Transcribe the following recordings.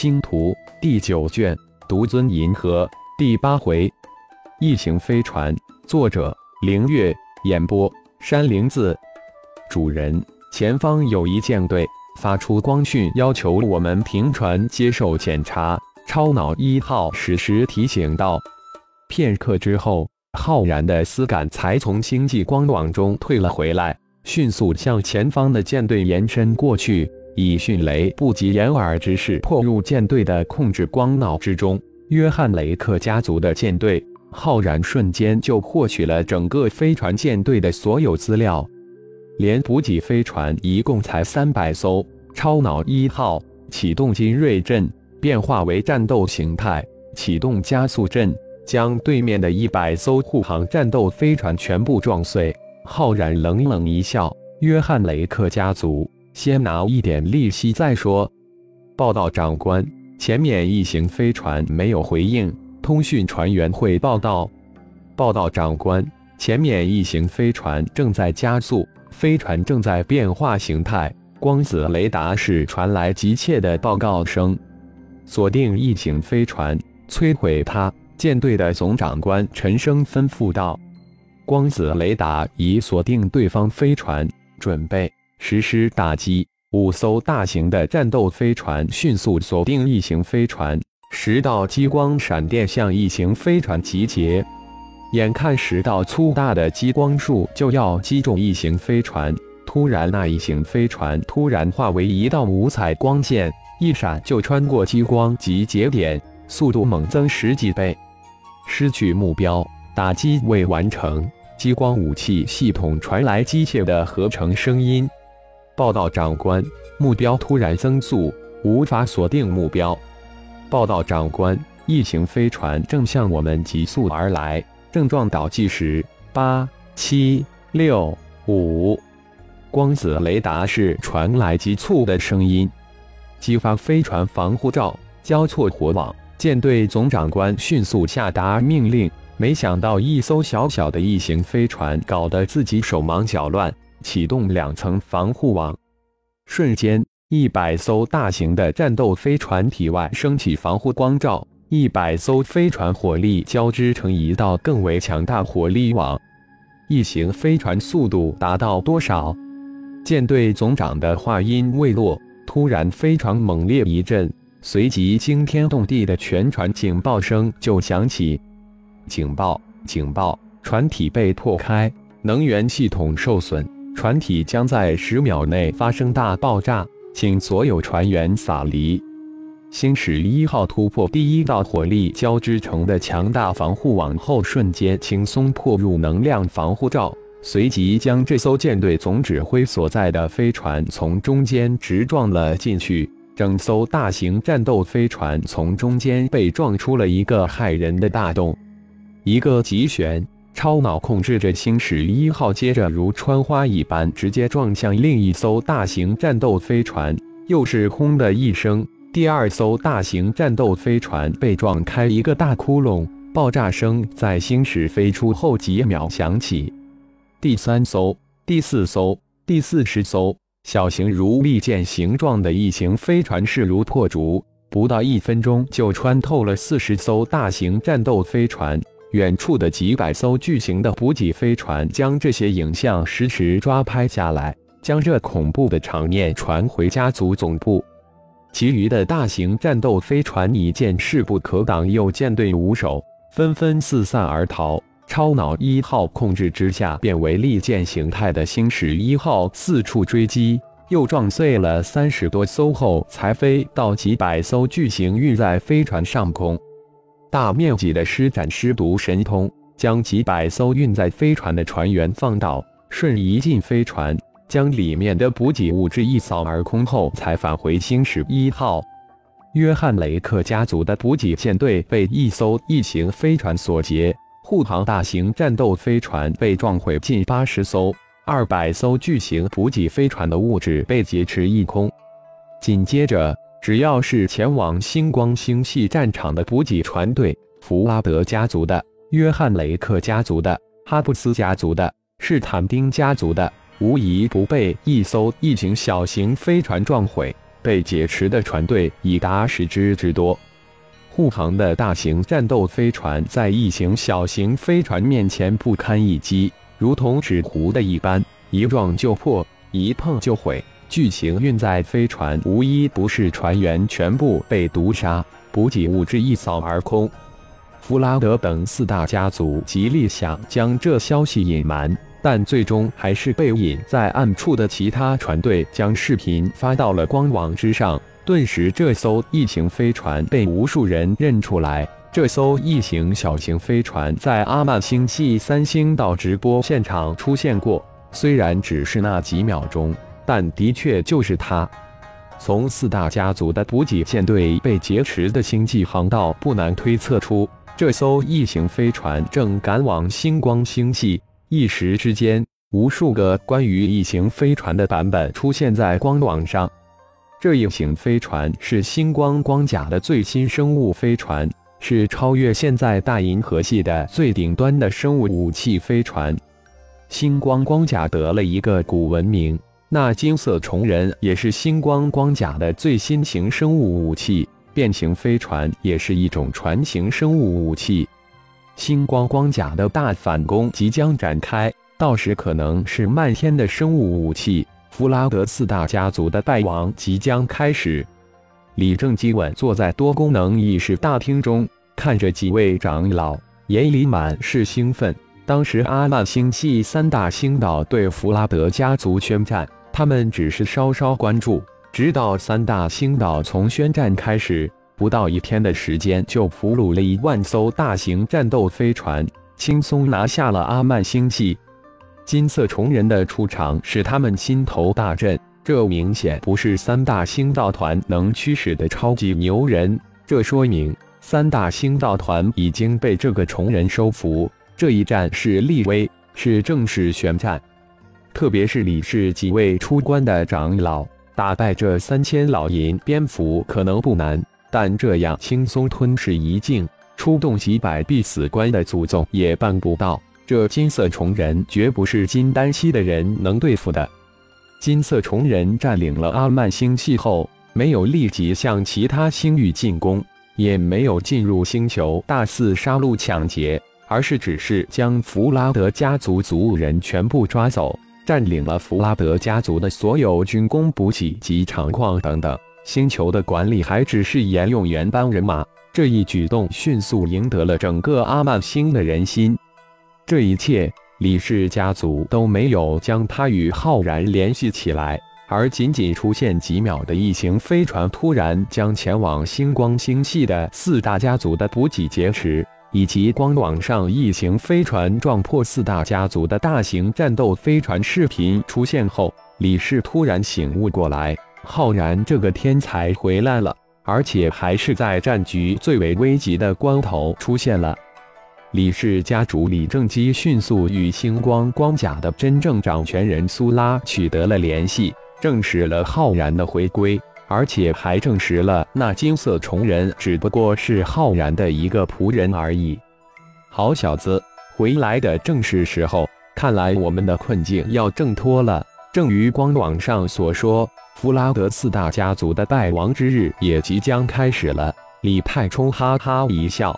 星图》第九卷《独尊银河》第八回，异形飞船，作者：凌月，演播：山灵子。主人，前方有一舰队发出光讯，要求我们平船接受检查。超脑一号实时提醒道。片刻之后，浩然的思感才从星际光网中退了回来，迅速向前方的舰队延伸过去。以迅雷不及掩耳之势破入舰队的控制光脑之中，约翰雷克家族的舰队，浩然瞬间就获取了整个飞船舰队的所有资料，连补给飞船一共才三百艘。超脑一号启动精锐阵，变化为战斗形态，启动加速阵，将对面的一百艘护航战斗飞船全部撞碎。浩然冷冷一笑：“约翰雷克家族。”先拿一点利息再说。报道，长官，前面一行飞船没有回应。通讯船员会报道。报道，长官，前面一行飞船正在加速，飞船正在变化形态。光子雷达室传来急切的报告声。锁定一行飞船，摧毁它。舰队的总长官陈升吩咐道：“光子雷达已锁定对方飞船，准备。”实施打击，五艘大型的战斗飞船迅速锁定异形飞船，十道激光闪电向异形飞船集结。眼看十道粗大的激光束就要击中异形飞船，突然，那异形飞船突然化为一道五彩光线，一闪就穿过激光集结点，速度猛增十几倍。失去目标，打击未完成。激光武器系统传来机械的合成声音。报道，长官，目标突然增速，无法锁定目标。报道，长官，异形飞船正向我们急速而来，正撞倒计时八七六五。光子雷达室传来急促的声音，激发飞船防护罩，交错火网。舰队总长官迅速下达命令，没想到一艘小小的异形飞船搞得自己手忙脚乱。启动两层防护网，瞬间，一百艘大型的战斗飞船体外升起防护光罩，一百艘飞船火力交织成一道更为强大火力网。异形飞船速度达到多少？舰队总长的话音未落，突然飞船猛烈一震，随即惊天动地的全船警报声就响起。警报！警报！船体被破开，能源系统受损。船体将在十秒内发生大爆炸，请所有船员撒离。星矢一号突破第一道火力交织成的强大防护网后，瞬间轻松破入能量防护罩，随即将这艘舰队总指挥所在的飞船从中间直撞了进去。整艘大型战斗飞船从中间被撞出了一个骇人的大洞，一个急旋。超脑控制着星矢一号，接着如穿花一般直接撞向另一艘大型战斗飞船，又是轰的一声，第二艘大型战斗飞船被撞开一个大窟窿，爆炸声在星矢飞出后几秒响起。第三艘、第四艘、第四十艘小型如利剑形状的异形飞船势如破竹，不到一分钟就穿透了四十艘大型战斗飞船。远处的几百艘巨型的补给飞船将这些影像实时抓拍下来，将这恐怖的场面传回家族总部。其余的大型战斗飞船一见势不可挡，又舰队无首，纷纷四散而逃。超脑一号控制之下变为利剑形态的星矢一号四处追击，又撞碎了三十多艘后，才飞到几百艘巨型运载飞船上空。大面积的施展尸毒神通，将几百艘运载飞船的船员放倒，瞬移进飞船，将里面的补给物质一扫而空后，才返回星矢一号。约翰雷克家族的补给舰队被一艘异形飞船所劫，护航大型战斗飞船被撞毁近八十艘，二百艘巨型补给飞船的物质被劫持一空。紧接着。只要是前往星光星系战场的补给船队，弗拉德家族的、约翰雷克家族的、哈布斯家族的、士坦丁家族的，无一不被一艘异形小型飞船撞毁。被劫持的船队已达十只之多。护航的大型战斗飞船在异形小型飞船面前不堪一击，如同纸糊的一般，一撞就破，一碰就毁。巨型运载飞船无一不是船员全部被毒杀，补给物质一扫而空。弗拉德等四大家族极力想将这消息隐瞒，但最终还是被隐在暗处的其他船队将视频发到了官网之上。顿时，这艘异形飞船被无数人认出来。这艘异形小型飞船在阿曼星系三星岛直播现场出现过，虽然只是那几秒钟，但的确就是它。从四大家族的补给舰队被劫持的星际航道，不难推测出这艘异形飞船正赶往星光星系。一时之间，无数个关于异形飞船的版本出现在官网上。这一型飞船是星光光甲的最新生物飞船，是超越现在大银河系的最顶端的生物武器飞船。星光光甲得了一个古文明，那金色虫人也是星光光甲的最新型生物武器。变形飞船也是一种船型生物武器。星光光甲的大反攻即将展开，到时可能是漫天的生物武器。弗拉德四大家族的败亡即将开始。李正基稳坐在多功能议事大厅中，看着几位长老，眼里满是兴奋。当时阿曼星系三大星岛对弗拉德家族宣战，他们只是稍稍关注，直到三大星岛从宣战开始，不到一天的时间就俘虏了一万艘大型战斗飞船，轻松拿下了阿曼星系。金色虫人的出场使他们心头大震，这明显不是三大星道团能驱使的超级牛人，这说明三大星道团已经被这个虫人收服。这一战是立威，是正式宣战。特别是李氏几位出关的长老，打败这三千老银蝙蝠可能不难，但这样轻松吞噬一境，出动几百必死关的祖宗也办不到。这金色虫人绝不是金丹期的人能对付的。金色虫人占领了阿曼星系后，没有立即向其他星域进攻，也没有进入星球大肆杀戮抢劫，而是只是将弗拉德家族族人全部抓走，占领了弗拉德家族的所有军工补给及厂矿等等。星球的管理还只是沿用原班人马。这一举动迅速赢得了整个阿曼星的人心。这一切，李氏家族都没有将他与浩然联系起来，而仅仅出现几秒的异形飞船，突然将前往星光星系的四大家族的补给劫持，以及官网上异形飞船撞破四大家族的大型战斗飞船视频出现后，李氏突然醒悟过来：浩然这个天才回来了，而且还是在战局最为危急的关头出现了。李氏家主李正基迅速与星光光甲的真正掌权人苏拉取得了联系，证实了浩然的回归，而且还证实了那金色虫人只不过是浩然的一个仆人而已。好小子，回来的正是时候，看来我们的困境要挣脱了。正如官网上所说，弗拉德四大家族的败亡之日也即将开始了。李太冲哈哈一笑。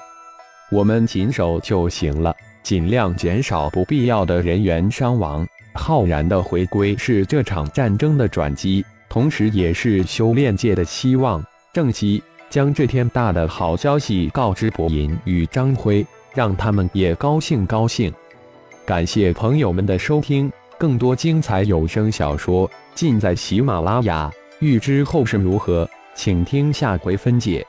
我们谨守就行了，尽量减少不必要的人员伤亡。浩然的回归是这场战争的转机，同时也是修炼界的希望。正熙将这天大的好消息告知博银与张辉，让他们也高兴高兴。感谢朋友们的收听，更多精彩有声小说尽在喜马拉雅。欲知后事如何，请听下回分解。